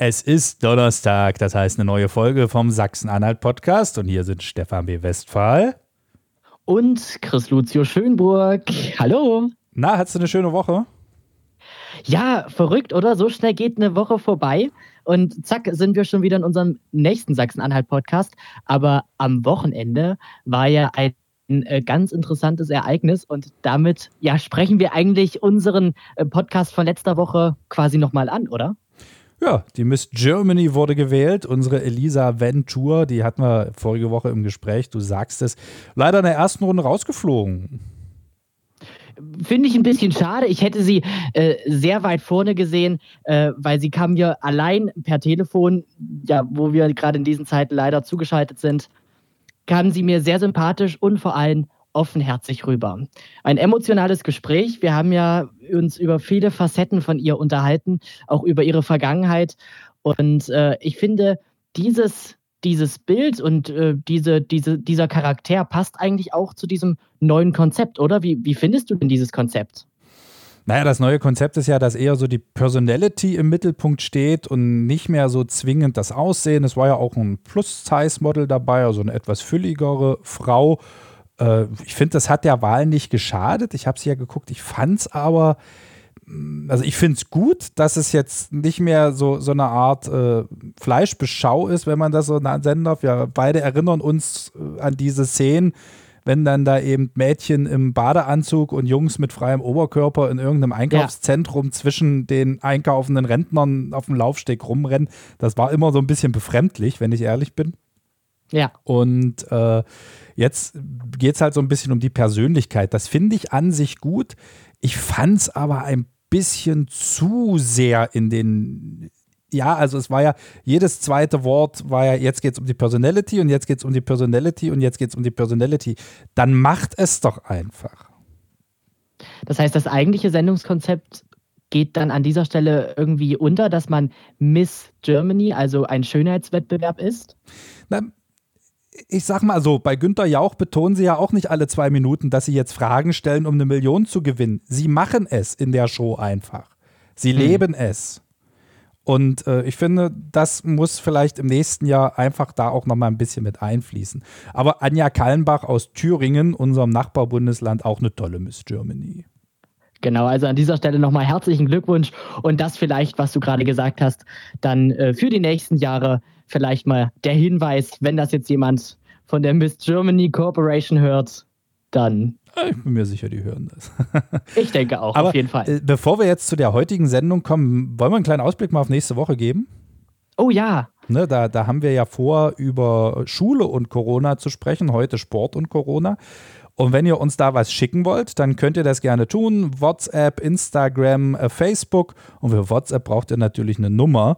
Es ist Donnerstag, das heißt eine neue Folge vom Sachsen-Anhalt-Podcast und hier sind Stefan B. Westphal. Und Chris Lucio Schönburg. Hallo. Na, hattest du eine schöne Woche? Ja, verrückt, oder? So schnell geht eine Woche vorbei und zack, sind wir schon wieder in unserem nächsten Sachsen-Anhalt-Podcast. Aber am Wochenende war ja ein ein äh, ganz interessantes Ereignis und damit ja sprechen wir eigentlich unseren äh, Podcast von letzter Woche quasi nochmal an, oder? Ja, die Miss Germany wurde gewählt. Unsere Elisa Ventur, die hatten wir vorige Woche im Gespräch, du sagst es, leider in der ersten Runde rausgeflogen. Finde ich ein bisschen schade. Ich hätte sie äh, sehr weit vorne gesehen, äh, weil sie kam ja allein per Telefon, ja, wo wir gerade in diesen Zeiten leider zugeschaltet sind, kam sie mir sehr sympathisch und vor allem offenherzig rüber. Ein emotionales Gespräch. Wir haben ja uns über viele Facetten von ihr unterhalten, auch über ihre Vergangenheit. Und äh, ich finde, dieses, dieses Bild und äh, diese, diese, dieser Charakter passt eigentlich auch zu diesem neuen Konzept, oder? Wie, wie findest du denn dieses Konzept? Naja, das neue Konzept ist ja, dass eher so die Personality im Mittelpunkt steht und nicht mehr so zwingend das Aussehen. Es war ja auch ein Plus-Size-Model dabei, also eine etwas fülligere Frau. Äh, ich finde, das hat der Wahl nicht geschadet. Ich habe es ja geguckt, ich fand es aber, mm, also ich finde es gut, dass es jetzt nicht mehr so, so eine Art äh, Fleischbeschau ist, wenn man das so nennen darf. Wir beide erinnern uns äh, an diese Szenen, wenn dann da eben Mädchen im Badeanzug und Jungs mit freiem Oberkörper in irgendeinem Einkaufszentrum ja. zwischen den einkaufenden Rentnern auf dem Laufsteg rumrennen. Das war immer so ein bisschen befremdlich, wenn ich ehrlich bin. Ja. Und äh, jetzt geht es halt so ein bisschen um die Persönlichkeit. Das finde ich an sich gut. Ich fand es aber ein bisschen zu sehr in den. Ja, also es war ja, jedes zweite Wort war ja, jetzt geht es um die Personality und jetzt geht es um die Personality und jetzt geht es um die Personality. Dann macht es doch einfach. Das heißt, das eigentliche Sendungskonzept geht dann an dieser Stelle irgendwie unter, dass man Miss Germany, also ein Schönheitswettbewerb ist? Na, ich sag mal so, bei Günter Jauch betonen sie ja auch nicht alle zwei Minuten, dass sie jetzt Fragen stellen, um eine Million zu gewinnen. Sie machen es in der Show einfach. Sie hm. leben es. Und äh, ich finde, das muss vielleicht im nächsten Jahr einfach da auch nochmal ein bisschen mit einfließen. Aber Anja Kallenbach aus Thüringen, unserem Nachbarbundesland, auch eine tolle Miss Germany. Genau, also an dieser Stelle nochmal herzlichen Glückwunsch und das vielleicht, was du gerade gesagt hast, dann äh, für die nächsten Jahre vielleicht mal der Hinweis, wenn das jetzt jemand von der Miss Germany Corporation hört, dann. Ich bin mir sicher, die hören das. ich denke auch, Aber, auf jeden Fall. Äh, bevor wir jetzt zu der heutigen Sendung kommen, wollen wir einen kleinen Ausblick mal auf nächste Woche geben? Oh ja. Ne, da, da haben wir ja vor, über Schule und Corona zu sprechen, heute Sport und Corona. Und wenn ihr uns da was schicken wollt, dann könnt ihr das gerne tun. WhatsApp, Instagram, äh, Facebook. Und für WhatsApp braucht ihr natürlich eine Nummer.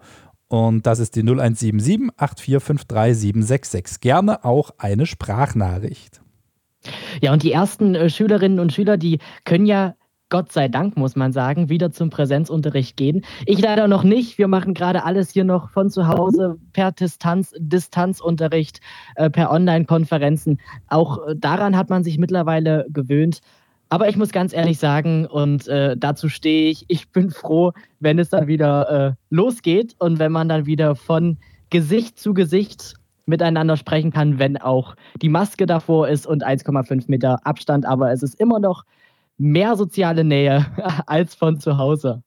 Und das ist die 0177 8453766. Gerne auch eine Sprachnachricht. Ja, und die ersten äh, Schülerinnen und Schüler, die können ja Gott sei Dank, muss man sagen, wieder zum Präsenzunterricht gehen. Ich leider noch nicht. Wir machen gerade alles hier noch von zu Hause per Distanz, Distanzunterricht, äh, per Online-Konferenzen. Auch äh, daran hat man sich mittlerweile gewöhnt. Aber ich muss ganz ehrlich sagen, und äh, dazu stehe ich, ich bin froh, wenn es dann wieder äh, losgeht und wenn man dann wieder von Gesicht zu Gesicht miteinander sprechen kann, wenn auch die Maske davor ist und 1,5 Meter Abstand. Aber es ist immer noch mehr soziale Nähe als von zu Hause.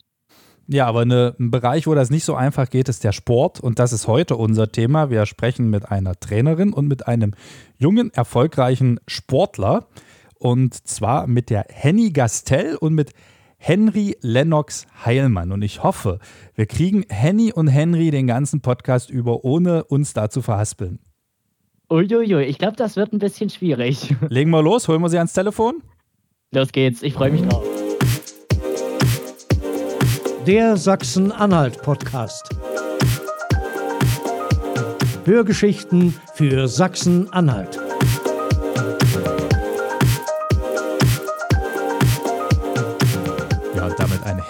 Ja, aber eine, ein Bereich, wo das nicht so einfach geht, ist der Sport. Und das ist heute unser Thema. Wir sprechen mit einer Trainerin und mit einem jungen, erfolgreichen Sportler. Und zwar mit der Henny Gastel und mit Henry Lennox Heilmann. Und ich hoffe, wir kriegen Henny und Henry den ganzen Podcast über, ohne uns da zu verhaspeln. Uiuiui, ich glaube, das wird ein bisschen schwierig. Legen wir los, holen wir sie ans Telefon. Los geht's, ich freue mich drauf. Der Sachsen-Anhalt-Podcast. Hörgeschichten für Sachsen-Anhalt.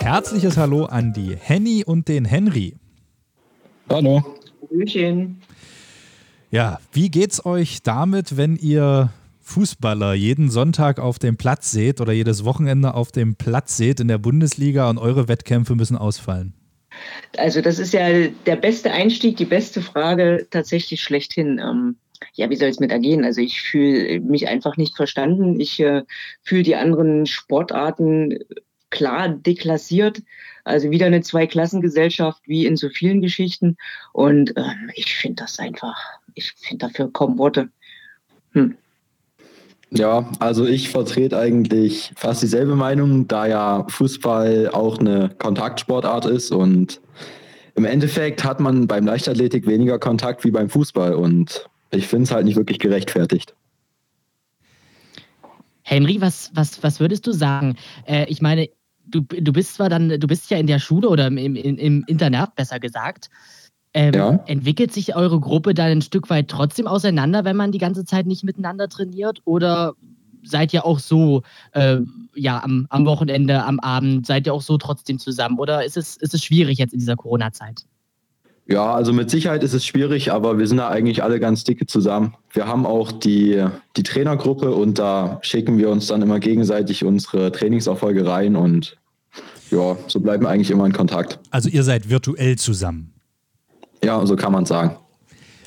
Herzliches Hallo an die Henny und den Henry. Hallo. Hallöchen. Ja, wie geht's euch damit, wenn ihr Fußballer jeden Sonntag auf dem Platz seht oder jedes Wochenende auf dem Platz seht in der Bundesliga und eure Wettkämpfe müssen ausfallen? Also das ist ja der beste Einstieg, die beste Frage tatsächlich schlechthin. Ähm, ja, wie soll es mit ergehen? Also ich fühle mich einfach nicht verstanden. Ich äh, fühle die anderen Sportarten klar deklassiert. Also wieder eine Zweiklassengesellschaft wie in so vielen Geschichten. Und ähm, ich finde das einfach, ich finde dafür kaum Worte. Hm. Ja, also ich vertrete eigentlich fast dieselbe Meinung, da ja Fußball auch eine Kontaktsportart ist und im Endeffekt hat man beim Leichtathletik weniger Kontakt wie beim Fußball und ich finde es halt nicht wirklich gerechtfertigt. Henry, was, was, was würdest du sagen? Äh, ich meine, du, du bist zwar dann, du bist ja in der Schule oder im, im, im Internat besser gesagt. Ähm, ja. Entwickelt sich eure Gruppe dann ein Stück weit trotzdem auseinander, wenn man die ganze Zeit nicht miteinander trainiert? Oder seid ihr auch so, äh, ja, am, am Wochenende, am Abend, seid ihr auch so trotzdem zusammen? Oder ist es, ist es schwierig jetzt in dieser Corona-Zeit? Ja, also mit Sicherheit ist es schwierig, aber wir sind da eigentlich alle ganz dicke zusammen. Wir haben auch die, die Trainergruppe und da schicken wir uns dann immer gegenseitig unsere Trainingserfolge rein und ja, so bleiben wir eigentlich immer in Kontakt. Also ihr seid virtuell zusammen. Ja, so kann man sagen.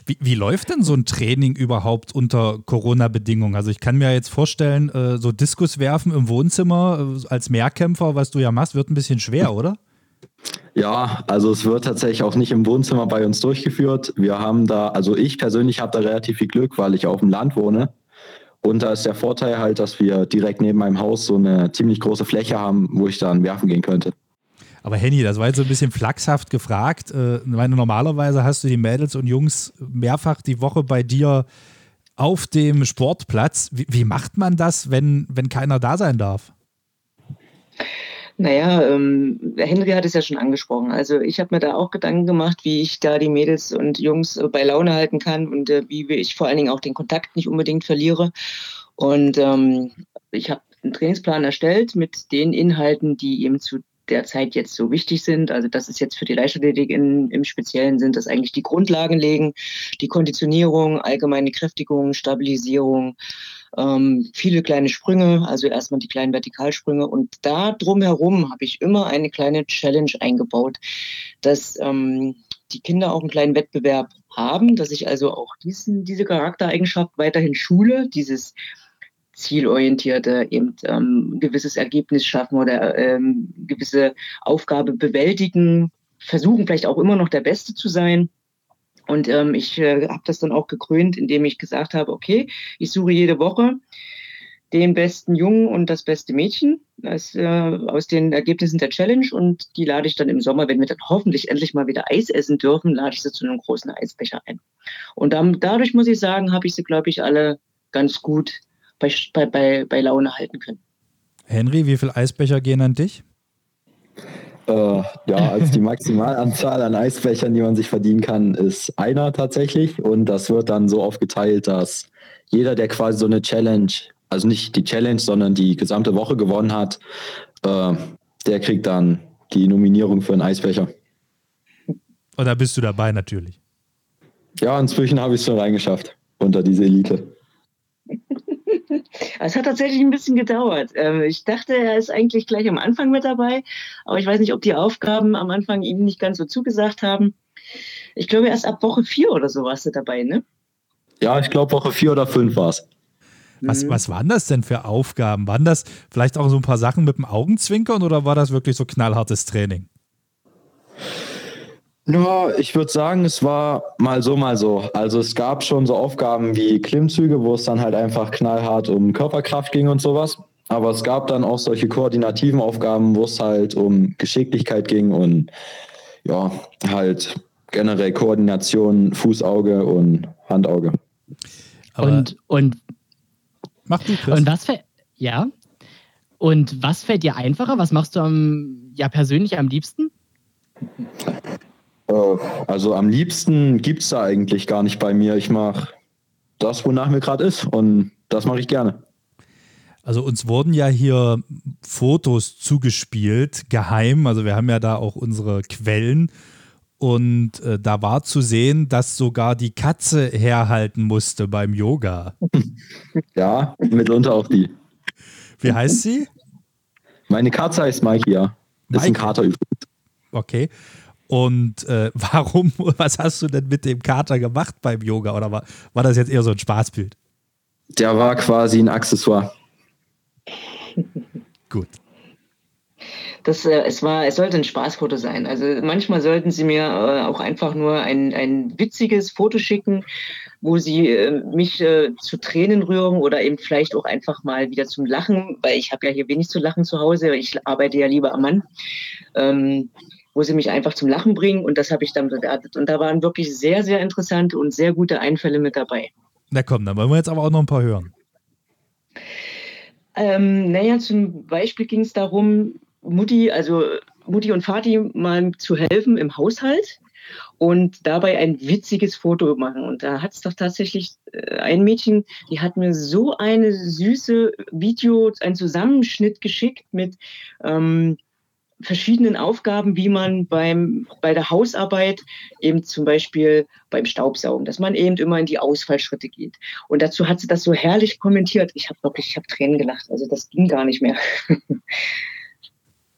Wie, wie, läuft denn so ein Training überhaupt unter Corona-Bedingungen? Also ich kann mir jetzt vorstellen, äh, so Diskus werfen im Wohnzimmer äh, als Mehrkämpfer, was du ja machst, wird ein bisschen schwer, oder? Ja, also es wird tatsächlich auch nicht im Wohnzimmer bei uns durchgeführt. Wir haben da, also ich persönlich habe da relativ viel Glück, weil ich auf dem Land wohne. Und da ist der Vorteil halt, dass wir direkt neben meinem Haus so eine ziemlich große Fläche haben, wo ich dann werfen gehen könnte. Aber Henny, das war jetzt so ein bisschen flachshaft gefragt. Äh, meine, normalerweise hast du die Mädels und Jungs mehrfach die Woche bei dir auf dem Sportplatz. Wie, wie macht man das, wenn, wenn keiner da sein darf? Naja, ähm, Henry hat es ja schon angesprochen. Also ich habe mir da auch Gedanken gemacht, wie ich da die Mädels und Jungs äh, bei Laune halten kann und äh, wie ich vor allen Dingen auch den Kontakt nicht unbedingt verliere. Und ähm, ich habe einen Trainingsplan erstellt mit den Inhalten, die eben zu derzeit jetzt so wichtig sind. Also das ist jetzt für die Leichtathletik in, im Speziellen sind das eigentlich die Grundlagen legen, die Konditionierung, allgemeine Kräftigung, Stabilisierung, ähm, viele kleine Sprünge, also erstmal die kleinen Vertikalsprünge und da drumherum habe ich immer eine kleine Challenge eingebaut, dass ähm, die Kinder auch einen kleinen Wettbewerb haben, dass ich also auch diesen, diese Charaktereigenschaft weiterhin schule, dieses zielorientierte, eben ähm, gewisses Ergebnis schaffen oder ähm, gewisse Aufgabe bewältigen, versuchen vielleicht auch immer noch der Beste zu sein. Und ähm, ich äh, habe das dann auch gekrönt, indem ich gesagt habe, okay, ich suche jede Woche den besten Jungen und das beste Mädchen als, äh, aus den Ergebnissen der Challenge und die lade ich dann im Sommer, wenn wir dann hoffentlich endlich mal wieder Eis essen dürfen, lade ich sie zu einem großen Eisbecher ein. Und dann, dadurch muss ich sagen, habe ich sie, glaube ich, alle ganz gut bei, bei, bei, Laune halten können. Henry, wie viele Eisbecher gehen an dich? Äh, ja, also die Maximalanzahl an Eisbechern, die man sich verdienen kann, ist einer tatsächlich. Und das wird dann so aufgeteilt, dass jeder, der quasi so eine Challenge, also nicht die Challenge, sondern die gesamte Woche gewonnen hat, äh, der kriegt dann die Nominierung für einen Eisbecher. Und da bist du dabei natürlich. Ja, inzwischen habe ich es schon reingeschafft unter diese Elite. Es hat tatsächlich ein bisschen gedauert. Ähm, ich dachte, er ist eigentlich gleich am Anfang mit dabei, aber ich weiß nicht, ob die Aufgaben am Anfang ihm nicht ganz so zugesagt haben. Ich glaube, erst ab Woche vier oder so warst du dabei, ne? Ja, ich glaube, Woche vier oder fünf war es. Was, mhm. was waren das denn für Aufgaben? Waren das vielleicht auch so ein paar Sachen mit dem Augenzwinkern oder war das wirklich so knallhartes Training? Ja, ich würde sagen, es war mal so, mal so. Also es gab schon so Aufgaben wie Klimmzüge, wo es dann halt einfach knallhart um Körperkraft ging und sowas. Aber es gab dann auch solche koordinativen Aufgaben, wo es halt um Geschicklichkeit ging und ja, halt generell Koordination, Fußauge und Handauge. Aber und, und, mach du, Chris. Und was fällt, ja. Und was fällt dir einfacher? Was machst du am, ja, persönlich am liebsten? Äh, also am liebsten gibt es da eigentlich gar nicht bei mir. Ich mache das, wonach mir gerade ist und das mache ich gerne. Also uns wurden ja hier Fotos zugespielt, geheim. Also wir haben ja da auch unsere Quellen. Und äh, da war zu sehen, dass sogar die Katze herhalten musste beim Yoga. Ja, mitunter auch die. Wie heißt sie? Meine Katze heißt Mikey, ja. Ist ein Kater übrigens. Okay. Und äh, warum, was hast du denn mit dem Kater gemacht beim Yoga? Oder war, war das jetzt eher so ein Spaßbild? Der war quasi ein Accessoire. Gut. Das, äh, es, war, es sollte ein Spaßfoto sein. Also manchmal sollten Sie mir äh, auch einfach nur ein, ein witziges Foto schicken, wo Sie äh, mich äh, zu Tränen rühren oder eben vielleicht auch einfach mal wieder zum Lachen, weil ich habe ja hier wenig zu lachen zu Hause. Ich arbeite ja lieber am Mann. Ähm, wo sie mich einfach zum Lachen bringen und das habe ich dann bewertet. Und da waren wirklich sehr, sehr interessante und sehr gute Einfälle mit dabei. Na komm, dann wollen wir jetzt aber auch noch ein paar hören. Ähm, naja, zum Beispiel ging es darum, Mutti, also Mutti und Vati mal zu helfen im Haushalt und dabei ein witziges Foto machen. Und da hat es doch tatsächlich äh, ein Mädchen, die hat mir so eine süße Video, ein Zusammenschnitt geschickt mit ähm, verschiedenen Aufgaben, wie man beim, bei der Hausarbeit eben zum Beispiel beim Staubsaugen, dass man eben immer in die Ausfallschritte geht. Und dazu hat sie das so herrlich kommentiert. Ich habe wirklich, ich habe Tränen gelacht. Also das ging gar nicht mehr.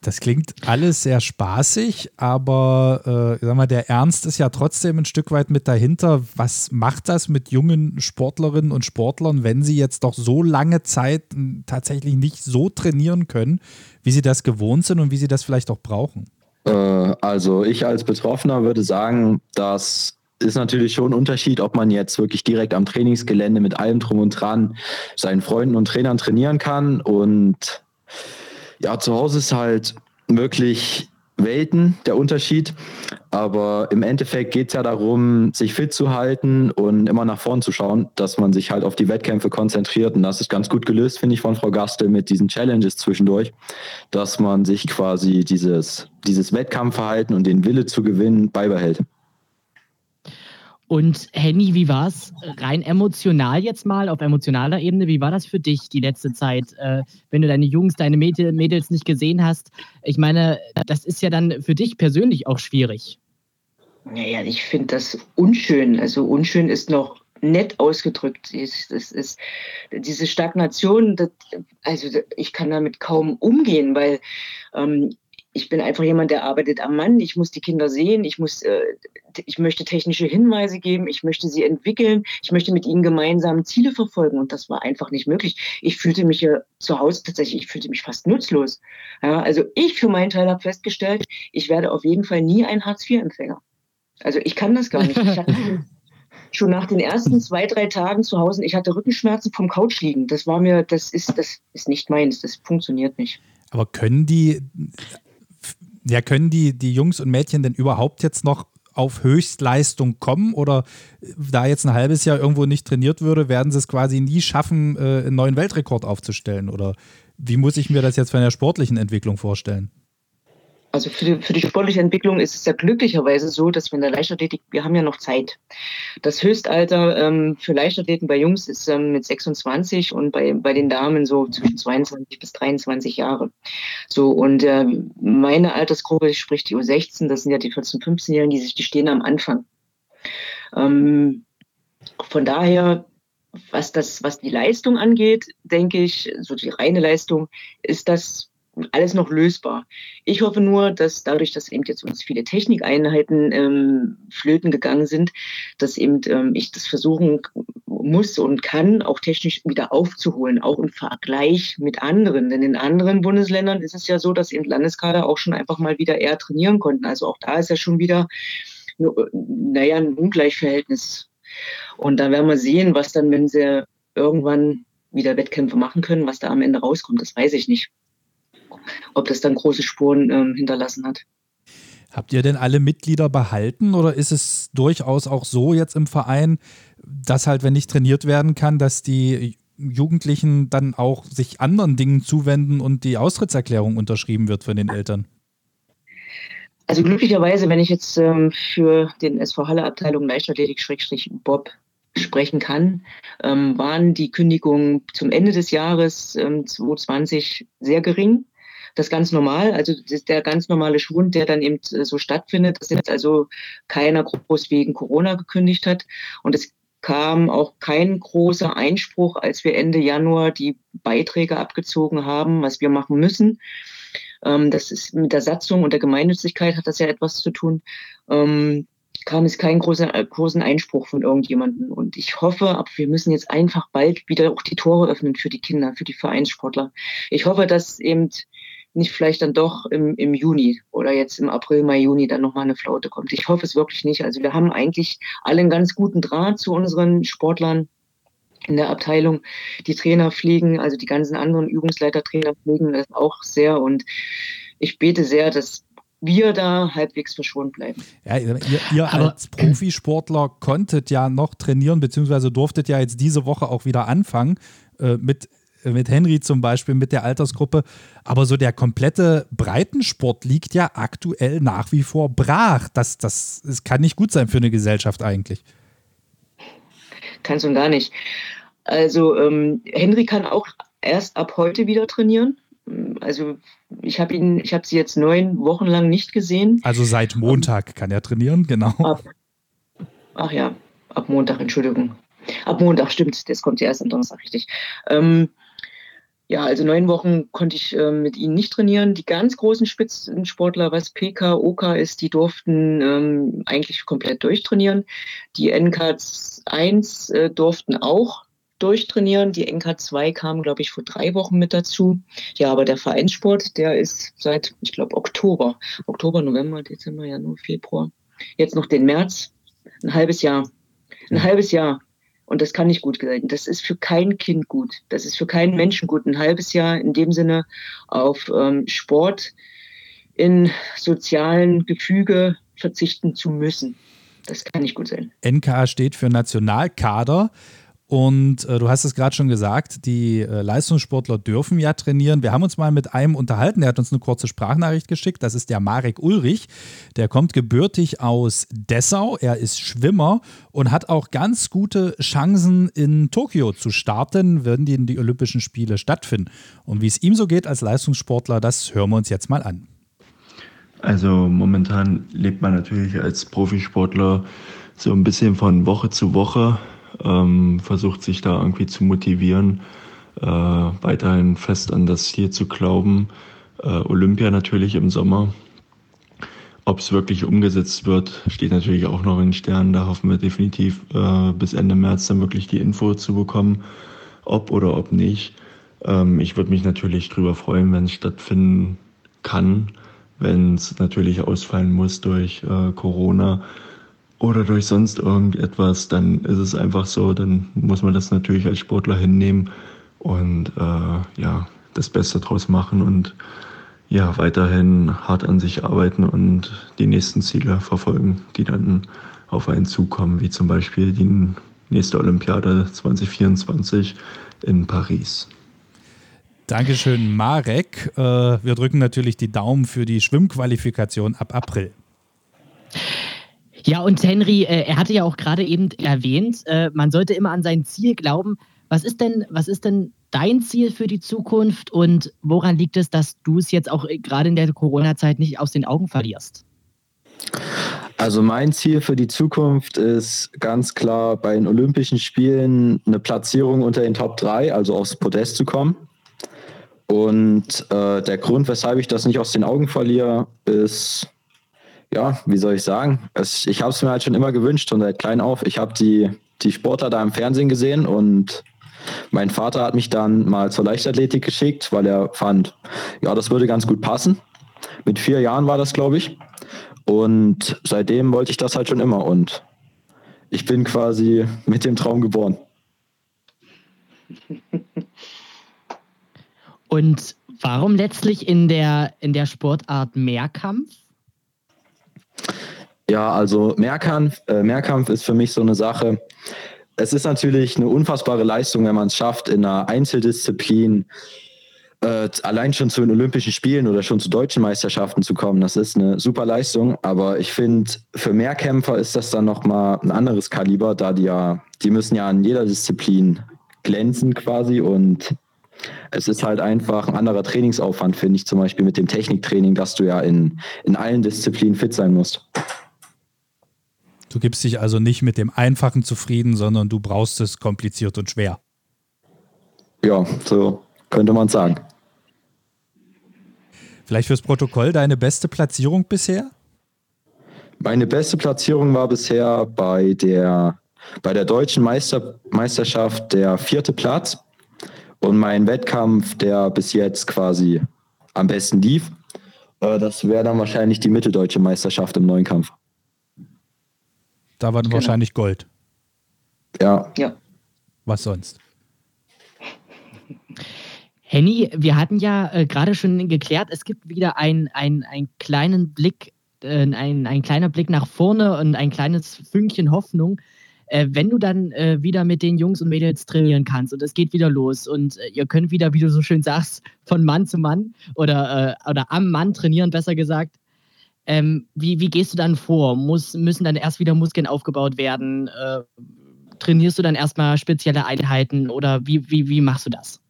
Das klingt alles sehr spaßig, aber äh, sag mal, der Ernst ist ja trotzdem ein Stück weit mit dahinter. Was macht das mit jungen Sportlerinnen und Sportlern, wenn sie jetzt doch so lange Zeit tatsächlich nicht so trainieren können, wie sie das gewohnt sind und wie sie das vielleicht auch brauchen? Äh, also ich als Betroffener würde sagen, dass ist natürlich schon ein Unterschied, ob man jetzt wirklich direkt am Trainingsgelände mit allem drum und dran seinen Freunden und Trainern trainieren kann und ja, zu Hause ist halt wirklich Welten der Unterschied. Aber im Endeffekt geht es ja darum, sich fit zu halten und immer nach vorn zu schauen, dass man sich halt auf die Wettkämpfe konzentriert. Und das ist ganz gut gelöst, finde ich, von Frau Gastel mit diesen Challenges zwischendurch, dass man sich quasi dieses, dieses Wettkampfverhalten und den Wille zu gewinnen beibehält. Und Henny, wie war es rein emotional jetzt mal, auf emotionaler Ebene, wie war das für dich die letzte Zeit, äh, wenn du deine Jungs, deine Mädels nicht gesehen hast? Ich meine, das ist ja dann für dich persönlich auch schwierig. Naja, ich finde das unschön. Also unschön ist noch nett ausgedrückt. Das ist, diese Stagnation, das, also ich kann damit kaum umgehen, weil ähm, ich bin einfach jemand, der arbeitet am Mann. Ich muss die Kinder sehen. Ich muss, äh, ich möchte technische Hinweise geben. Ich möchte sie entwickeln. Ich möchte mit ihnen gemeinsam Ziele verfolgen. Und das war einfach nicht möglich. Ich fühlte mich ja zu Hause tatsächlich, ich fühlte mich fast nutzlos. Ja, also ich für meinen Teil habe festgestellt, ich werde auf jeden Fall nie ein Hartz-IV-Empfänger. Also ich kann das gar nicht. Ich hatte schon nach den ersten zwei, drei Tagen zu Hause, ich hatte Rückenschmerzen vom Couch liegen. Das war mir, das ist, das ist nicht meins. Das funktioniert nicht. Aber können die ja, können die, die Jungs und Mädchen denn überhaupt jetzt noch auf Höchstleistung kommen oder da jetzt ein halbes Jahr irgendwo nicht trainiert würde, werden sie es quasi nie schaffen, äh, einen neuen Weltrekord aufzustellen? Oder wie muss ich mir das jetzt von der sportlichen Entwicklung vorstellen? Also für die, für die sportliche Entwicklung ist es ja glücklicherweise so, dass wir in der Leichtathletik, wir haben ja noch Zeit. Das Höchstalter ähm, für Leichtathleten bei Jungs ist ähm, mit 26 und bei, bei den Damen so zwischen 22 bis 23 Jahre. So, und äh, meine Altersgruppe, sprich die U16, das sind ja die 14-, 15-Jährigen, die, die stehen am Anfang. Ähm, von daher was das, was die Leistung angeht, denke ich, so die reine Leistung, ist das alles noch lösbar. Ich hoffe nur, dass dadurch, dass eben jetzt uns viele Technikeinheiten ähm, flöten gegangen sind, dass eben ähm, ich das versuchen muss und kann, auch technisch wieder aufzuholen, auch im Vergleich mit anderen. Denn in anderen Bundesländern ist es ja so, dass eben Landeskader auch schon einfach mal wieder eher trainieren konnten. Also auch da ist ja schon wieder, naja, ein Ungleichverhältnis. Und da werden wir sehen, was dann, wenn sie irgendwann wieder Wettkämpfe machen können, was da am Ende rauskommt. Das weiß ich nicht ob das dann große Spuren ähm, hinterlassen hat. Habt ihr denn alle Mitglieder behalten oder ist es durchaus auch so jetzt im Verein, dass halt, wenn nicht trainiert werden kann, dass die Jugendlichen dann auch sich anderen Dingen zuwenden und die Austrittserklärung unterschrieben wird von den Eltern? Also glücklicherweise, wenn ich jetzt ähm, für den SV Halle Abteilung Leichtathletik-Bob sprechen kann, ähm, waren die Kündigungen zum Ende des Jahres ähm, 2020 sehr gering das ganz normal. Also der ganz normale Schwund, der dann eben äh, so stattfindet, dass jetzt also keiner groß wegen Corona gekündigt hat. Und es kam auch kein großer Einspruch, als wir Ende Januar die Beiträge abgezogen haben, was wir machen müssen. ähm, das ist mit der Satzung und der Gemeinnützigkeit hat das ja etwas zu tun, ähm, kam es keinen großen, äh, großen Einspruch von irgendjemandem. Und ich hoffe, aber wir müssen jetzt einfach bald wieder auch die Tore öffnen für die Kinder, für die Vereinssportler. Ich hoffe, dass eben nicht vielleicht dann doch im, im Juni oder jetzt im April, Mai, Juni dann nochmal eine Flaute kommt. Ich hoffe es wirklich nicht. Also wir haben eigentlich alle einen ganz guten Draht zu unseren Sportlern in der Abteilung. Die Trainer fliegen, also die ganzen anderen Übungsleitertrainer fliegen das auch sehr und ich bete sehr, dass wir da halbwegs verschont bleiben. Ja, ihr, ihr als Profisportler konntet ja noch trainieren, beziehungsweise durftet ja jetzt diese Woche auch wieder anfangen äh, mit mit Henry zum Beispiel, mit der Altersgruppe. Aber so der komplette Breitensport liegt ja aktuell nach wie vor brach. Das, das, das kann nicht gut sein für eine Gesellschaft eigentlich. Kann es und gar nicht. Also ähm, Henry kann auch erst ab heute wieder trainieren. Also ich habe ihn, ich habe sie jetzt neun Wochen lang nicht gesehen. Also seit Montag kann er trainieren, genau. Ab, ach ja, ab Montag, Entschuldigung. Ab Montag, stimmt, das kommt ja erst am Donnerstag, richtig. Ähm, ja, also neun Wochen konnte ich äh, mit ihnen nicht trainieren. Die ganz großen Spitzensportler, was PK, OK ist, die durften ähm, eigentlich komplett durchtrainieren. Die NK 1 äh, durften auch durchtrainieren. Die NK 2 kam, glaube ich, vor drei Wochen mit dazu. Ja, aber der Vereinssport, der ist seit, ich glaube, Oktober. Oktober, November, Dezember, Januar, Februar. Jetzt noch den März. Ein halbes Jahr. Ein halbes Jahr und das kann nicht gut sein. Das ist für kein Kind gut. Das ist für keinen Menschen gut. Ein halbes Jahr in dem Sinne auf ähm, Sport in sozialen Gefüge verzichten zu müssen. Das kann nicht gut sein. NKA steht für Nationalkader. Und äh, du hast es gerade schon gesagt, die äh, Leistungssportler dürfen ja trainieren. Wir haben uns mal mit einem unterhalten, der hat uns eine kurze Sprachnachricht geschickt. Das ist der Marek Ulrich. Der kommt gebürtig aus Dessau. Er ist Schwimmer und hat auch ganz gute Chancen in Tokio zu starten, wenn die, die Olympischen Spiele stattfinden. Und wie es ihm so geht als Leistungssportler, das hören wir uns jetzt mal an. Also momentan lebt man natürlich als Profisportler so ein bisschen von Woche zu Woche ähm, versucht sich da irgendwie zu motivieren, äh, weiterhin fest an das Ziel zu glauben. Äh, Olympia natürlich im Sommer. Ob es wirklich umgesetzt wird, steht natürlich auch noch in Sternen. Da hoffen wir definitiv äh, bis Ende März dann wirklich die Info zu bekommen, ob oder ob nicht. Ähm, ich würde mich natürlich darüber freuen, wenn es stattfinden kann. Wenn es natürlich ausfallen muss durch äh, Corona, oder durch sonst irgendetwas, dann ist es einfach so, dann muss man das natürlich als Sportler hinnehmen und äh, ja, das Beste draus machen und ja, weiterhin hart an sich arbeiten und die nächsten Ziele verfolgen, die dann auf einen zukommen, wie zum Beispiel die nächste Olympiade 2024 in Paris. Dankeschön, Marek. Äh, wir drücken natürlich die Daumen für die Schwimmqualifikation ab April. Ja, und Henry, äh, er hatte ja auch gerade eben erwähnt, äh, man sollte immer an sein Ziel glauben. Was ist denn, was ist denn dein Ziel für die Zukunft und woran liegt es, dass du es jetzt auch äh, gerade in der Corona-Zeit nicht aus den Augen verlierst? Also mein Ziel für die Zukunft ist ganz klar bei den Olympischen Spielen eine Platzierung unter den Top 3, also aufs Podest zu kommen. Und äh, der Grund, weshalb ich das nicht aus den Augen verliere, ist ja, wie soll ich sagen? Es, ich habe es mir halt schon immer gewünscht und seit klein auf. Ich habe die, die Sportler da im Fernsehen gesehen und mein Vater hat mich dann mal zur Leichtathletik geschickt, weil er fand, ja, das würde ganz gut passen. Mit vier Jahren war das, glaube ich. Und seitdem wollte ich das halt schon immer und ich bin quasi mit dem Traum geboren. Und warum letztlich in der, in der Sportart Mehrkampf? Ja, also Mehrkampf, äh, Mehrkampf ist für mich so eine Sache. Es ist natürlich eine unfassbare Leistung, wenn man es schafft, in einer Einzeldisziplin äh, allein schon zu den Olympischen Spielen oder schon zu deutschen Meisterschaften zu kommen. Das ist eine super Leistung. Aber ich finde, für Mehrkämpfer ist das dann nochmal ein anderes Kaliber, da die ja, die müssen ja in jeder Disziplin glänzen quasi und es ist halt einfach ein anderer Trainingsaufwand, finde ich, zum Beispiel mit dem Techniktraining, dass du ja in, in allen Disziplinen fit sein musst. Du gibst dich also nicht mit dem Einfachen zufrieden, sondern du brauchst es kompliziert und schwer. Ja, so könnte man sagen. Vielleicht fürs Protokoll deine beste Platzierung bisher? Meine beste Platzierung war bisher bei der, bei der deutschen Meister, Meisterschaft der vierte Platz. Und mein Wettkampf, der bis jetzt quasi am besten lief, äh, das wäre dann wahrscheinlich die mitteldeutsche Meisterschaft im neuen Kampf. Da war dann genau. wahrscheinlich Gold. Ja. Ja. Was sonst? Henny, wir hatten ja äh, gerade schon geklärt, es gibt wieder einen ein kleinen Blick, äh, ein, ein kleiner Blick nach vorne und ein kleines Fünkchen Hoffnung. Äh, wenn du dann äh, wieder mit den Jungs und Mädels trainieren kannst und es geht wieder los und äh, ihr könnt wieder, wie du so schön sagst, von Mann zu Mann oder, äh, oder am Mann trainieren, besser gesagt, ähm, wie, wie gehst du dann vor? Muss, müssen dann erst wieder Muskeln aufgebaut werden? Äh, trainierst du dann erstmal spezielle Einheiten oder wie, wie, wie machst du das?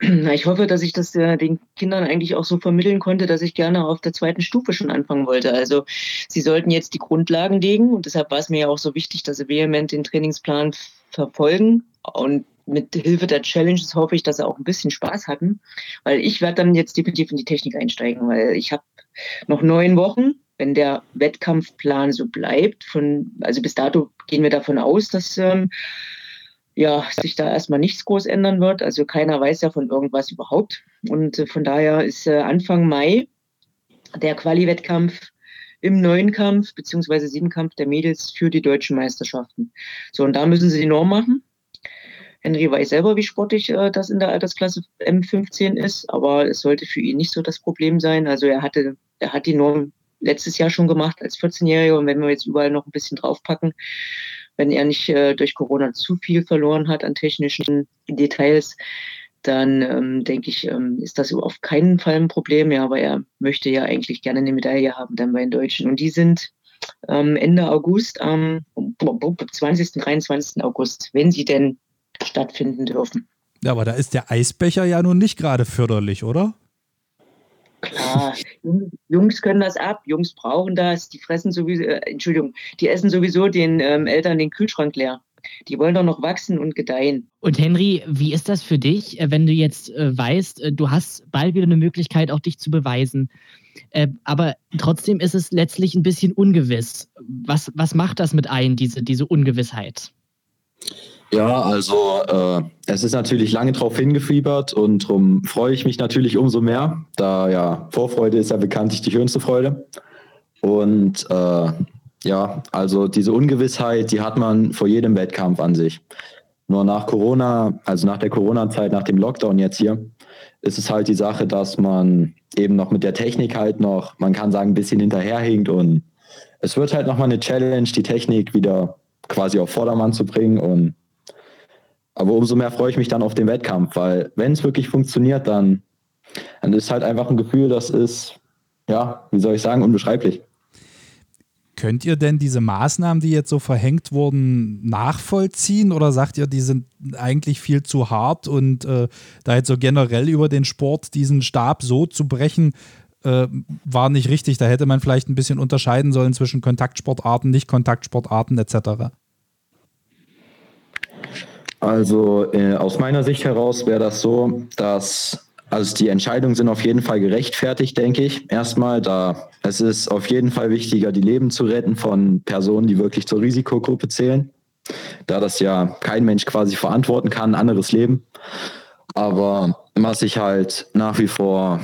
Ich hoffe, dass ich das äh, den Kindern eigentlich auch so vermitteln konnte, dass ich gerne auf der zweiten Stufe schon anfangen wollte. Also sie sollten jetzt die Grundlagen legen und deshalb war es mir ja auch so wichtig, dass sie vehement den Trainingsplan verfolgen und mit Hilfe der Challenges hoffe ich, dass sie auch ein bisschen Spaß hatten, weil ich werde dann jetzt definitiv in die Technik einsteigen, weil ich habe noch neun Wochen, wenn der Wettkampfplan so bleibt. Von, also bis dato gehen wir davon aus, dass ähm, ja, sich da erstmal nichts groß ändern wird. Also keiner weiß ja von irgendwas überhaupt. Und äh, von daher ist äh, Anfang Mai der Quali-Wettkampf im neuen Kampf beziehungsweise Siebenkampf der Mädels für die deutschen Meisterschaften. So, und da müssen sie die Norm machen. Henry weiß selber, wie sportlich äh, das in der Altersklasse M15 ist, aber es sollte für ihn nicht so das Problem sein. Also er hatte, er hat die Norm letztes Jahr schon gemacht als 14-Jähriger und wenn wir jetzt überall noch ein bisschen draufpacken, wenn er nicht äh, durch Corona zu viel verloren hat an technischen Details, dann ähm, denke ich, ähm, ist das auf keinen Fall ein Problem. Ja, aber er möchte ja eigentlich gerne eine Medaille haben dann bei den Deutschen. Und die sind ähm, Ende August, am 20., 23. August, wenn sie denn stattfinden dürfen. Ja, aber da ist der Eisbecher ja nun nicht gerade förderlich, oder? Klar, Jungs können das ab, Jungs brauchen das, die fressen sowieso, äh, Entschuldigung, die essen sowieso den ähm, Eltern den Kühlschrank leer. Die wollen doch noch wachsen und gedeihen. Und Henry, wie ist das für dich, äh, wenn du jetzt äh, weißt, äh, du hast bald wieder eine Möglichkeit, auch dich zu beweisen? Äh, aber trotzdem ist es letztlich ein bisschen ungewiss. Was, was macht das mit ein, diese, diese Ungewissheit? Ja, also äh, es ist natürlich lange drauf hingefiebert und darum freue ich mich natürlich umso mehr, da ja Vorfreude ist ja bekanntlich die schönste Freude. Und äh, ja, also diese Ungewissheit, die hat man vor jedem Wettkampf an sich. Nur nach Corona, also nach der Corona-Zeit, nach dem Lockdown jetzt hier, ist es halt die Sache, dass man eben noch mit der Technik halt noch, man kann sagen, ein bisschen hinterherhinkt und es wird halt nochmal eine Challenge, die Technik wieder quasi auf Vordermann zu bringen und aber umso mehr freue ich mich dann auf den Wettkampf, weil wenn es wirklich funktioniert, dann, dann ist halt einfach ein Gefühl, das ist, ja, wie soll ich sagen, unbeschreiblich. Könnt ihr denn diese Maßnahmen, die jetzt so verhängt wurden, nachvollziehen oder sagt ihr, die sind eigentlich viel zu hart und äh, da jetzt so generell über den Sport diesen Stab so zu brechen, äh, war nicht richtig? Da hätte man vielleicht ein bisschen unterscheiden sollen zwischen Kontaktsportarten, Nicht-Kontaktsportarten etc. Also äh, aus meiner Sicht heraus wäre das so, dass also die Entscheidungen sind auf jeden Fall gerechtfertigt, denke ich. Erstmal, da es ist auf jeden Fall wichtiger, die Leben zu retten von Personen, die wirklich zur Risikogruppe zählen, da das ja kein Mensch quasi verantworten kann, ein anderes Leben. Aber was ich halt nach wie vor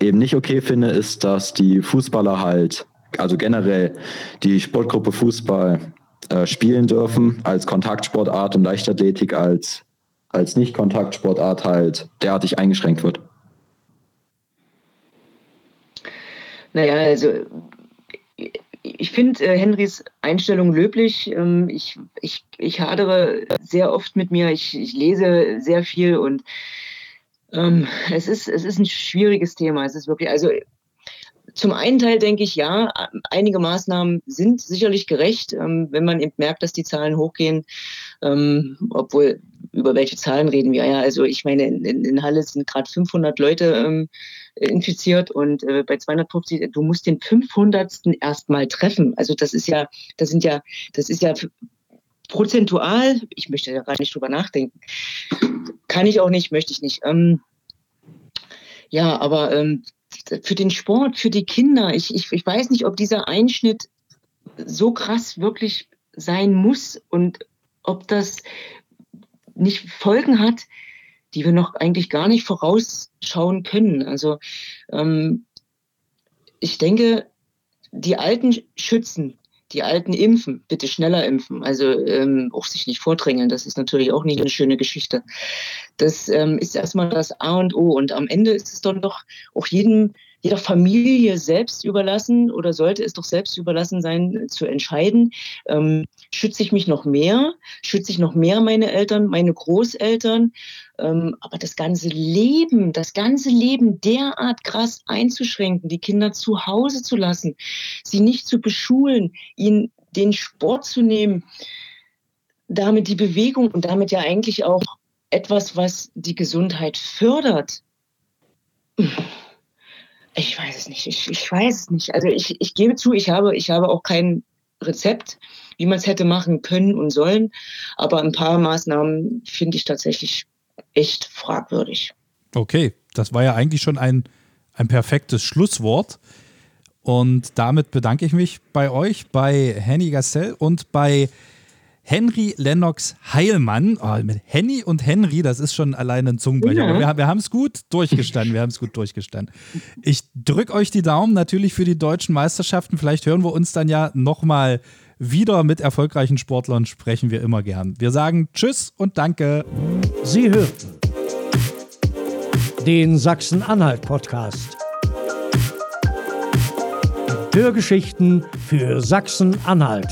eben nicht okay finde, ist, dass die Fußballer halt, also generell die Sportgruppe Fußball äh, spielen dürfen als Kontaktsportart und Leichtathletik als, als Nicht-Kontaktsportart halt derartig eingeschränkt wird? Naja, also ich finde äh, Henrys Einstellung löblich. Ähm, ich, ich, ich hadere sehr oft mit mir. Ich, ich lese sehr viel und ähm, es, ist, es ist ein schwieriges Thema. Es ist wirklich, also zum einen Teil denke ich, ja, einige Maßnahmen sind sicherlich gerecht, ähm, wenn man eben merkt, dass die Zahlen hochgehen, ähm, obwohl über welche Zahlen reden wir? Ja, also ich meine, in, Halle sind gerade 500 Leute ähm, infiziert und äh, bei 250, du musst den 500. erstmal treffen. Also das ist ja, das sind ja, das ist ja prozentual, ich möchte ja gar nicht drüber nachdenken. Kann ich auch nicht, möchte ich nicht. Ja, aber ähm, für den Sport, für die Kinder. Ich, ich, ich weiß nicht, ob dieser Einschnitt so krass wirklich sein muss und ob das nicht Folgen hat, die wir noch eigentlich gar nicht vorausschauen können. Also ähm, ich denke, die Alten schützen, die Alten impfen, bitte schneller impfen. Also ähm, auch sich nicht vordrängeln, das ist natürlich auch nicht eine schöne Geschichte. Das ähm, ist erstmal das A und O. Und am Ende ist es dann doch auch jedem jeder Familie selbst überlassen oder sollte es doch selbst überlassen sein, zu entscheiden, ähm, schütze ich mich noch mehr, schütze ich noch mehr meine Eltern, meine Großeltern, ähm, aber das ganze Leben, das ganze Leben derart krass einzuschränken, die Kinder zu Hause zu lassen, sie nicht zu beschulen, ihnen den Sport zu nehmen, damit die Bewegung und damit ja eigentlich auch etwas, was die Gesundheit fördert. Ich weiß es nicht. Ich, ich weiß es nicht. Also ich, ich gebe zu, ich habe, ich habe auch kein Rezept, wie man es hätte machen können und sollen. Aber ein paar Maßnahmen finde ich tatsächlich echt fragwürdig. Okay, das war ja eigentlich schon ein, ein perfektes Schlusswort. Und damit bedanke ich mich bei euch, bei Henny Gassel und bei Henry Lennox Heilmann. Oh, mit Henny und Henry, das ist schon alleine ein Zungenbrecher. Ja. Wir, wir haben es gut durchgestanden. Wir haben es gut durchgestanden. Ich drücke euch die Daumen natürlich für die deutschen Meisterschaften. Vielleicht hören wir uns dann ja nochmal wieder mit erfolgreichen Sportlern. Sprechen wir immer gern. Wir sagen Tschüss und Danke. Sie hörten den Sachsen-Anhalt-Podcast. Hörgeschichten für Sachsen-Anhalt.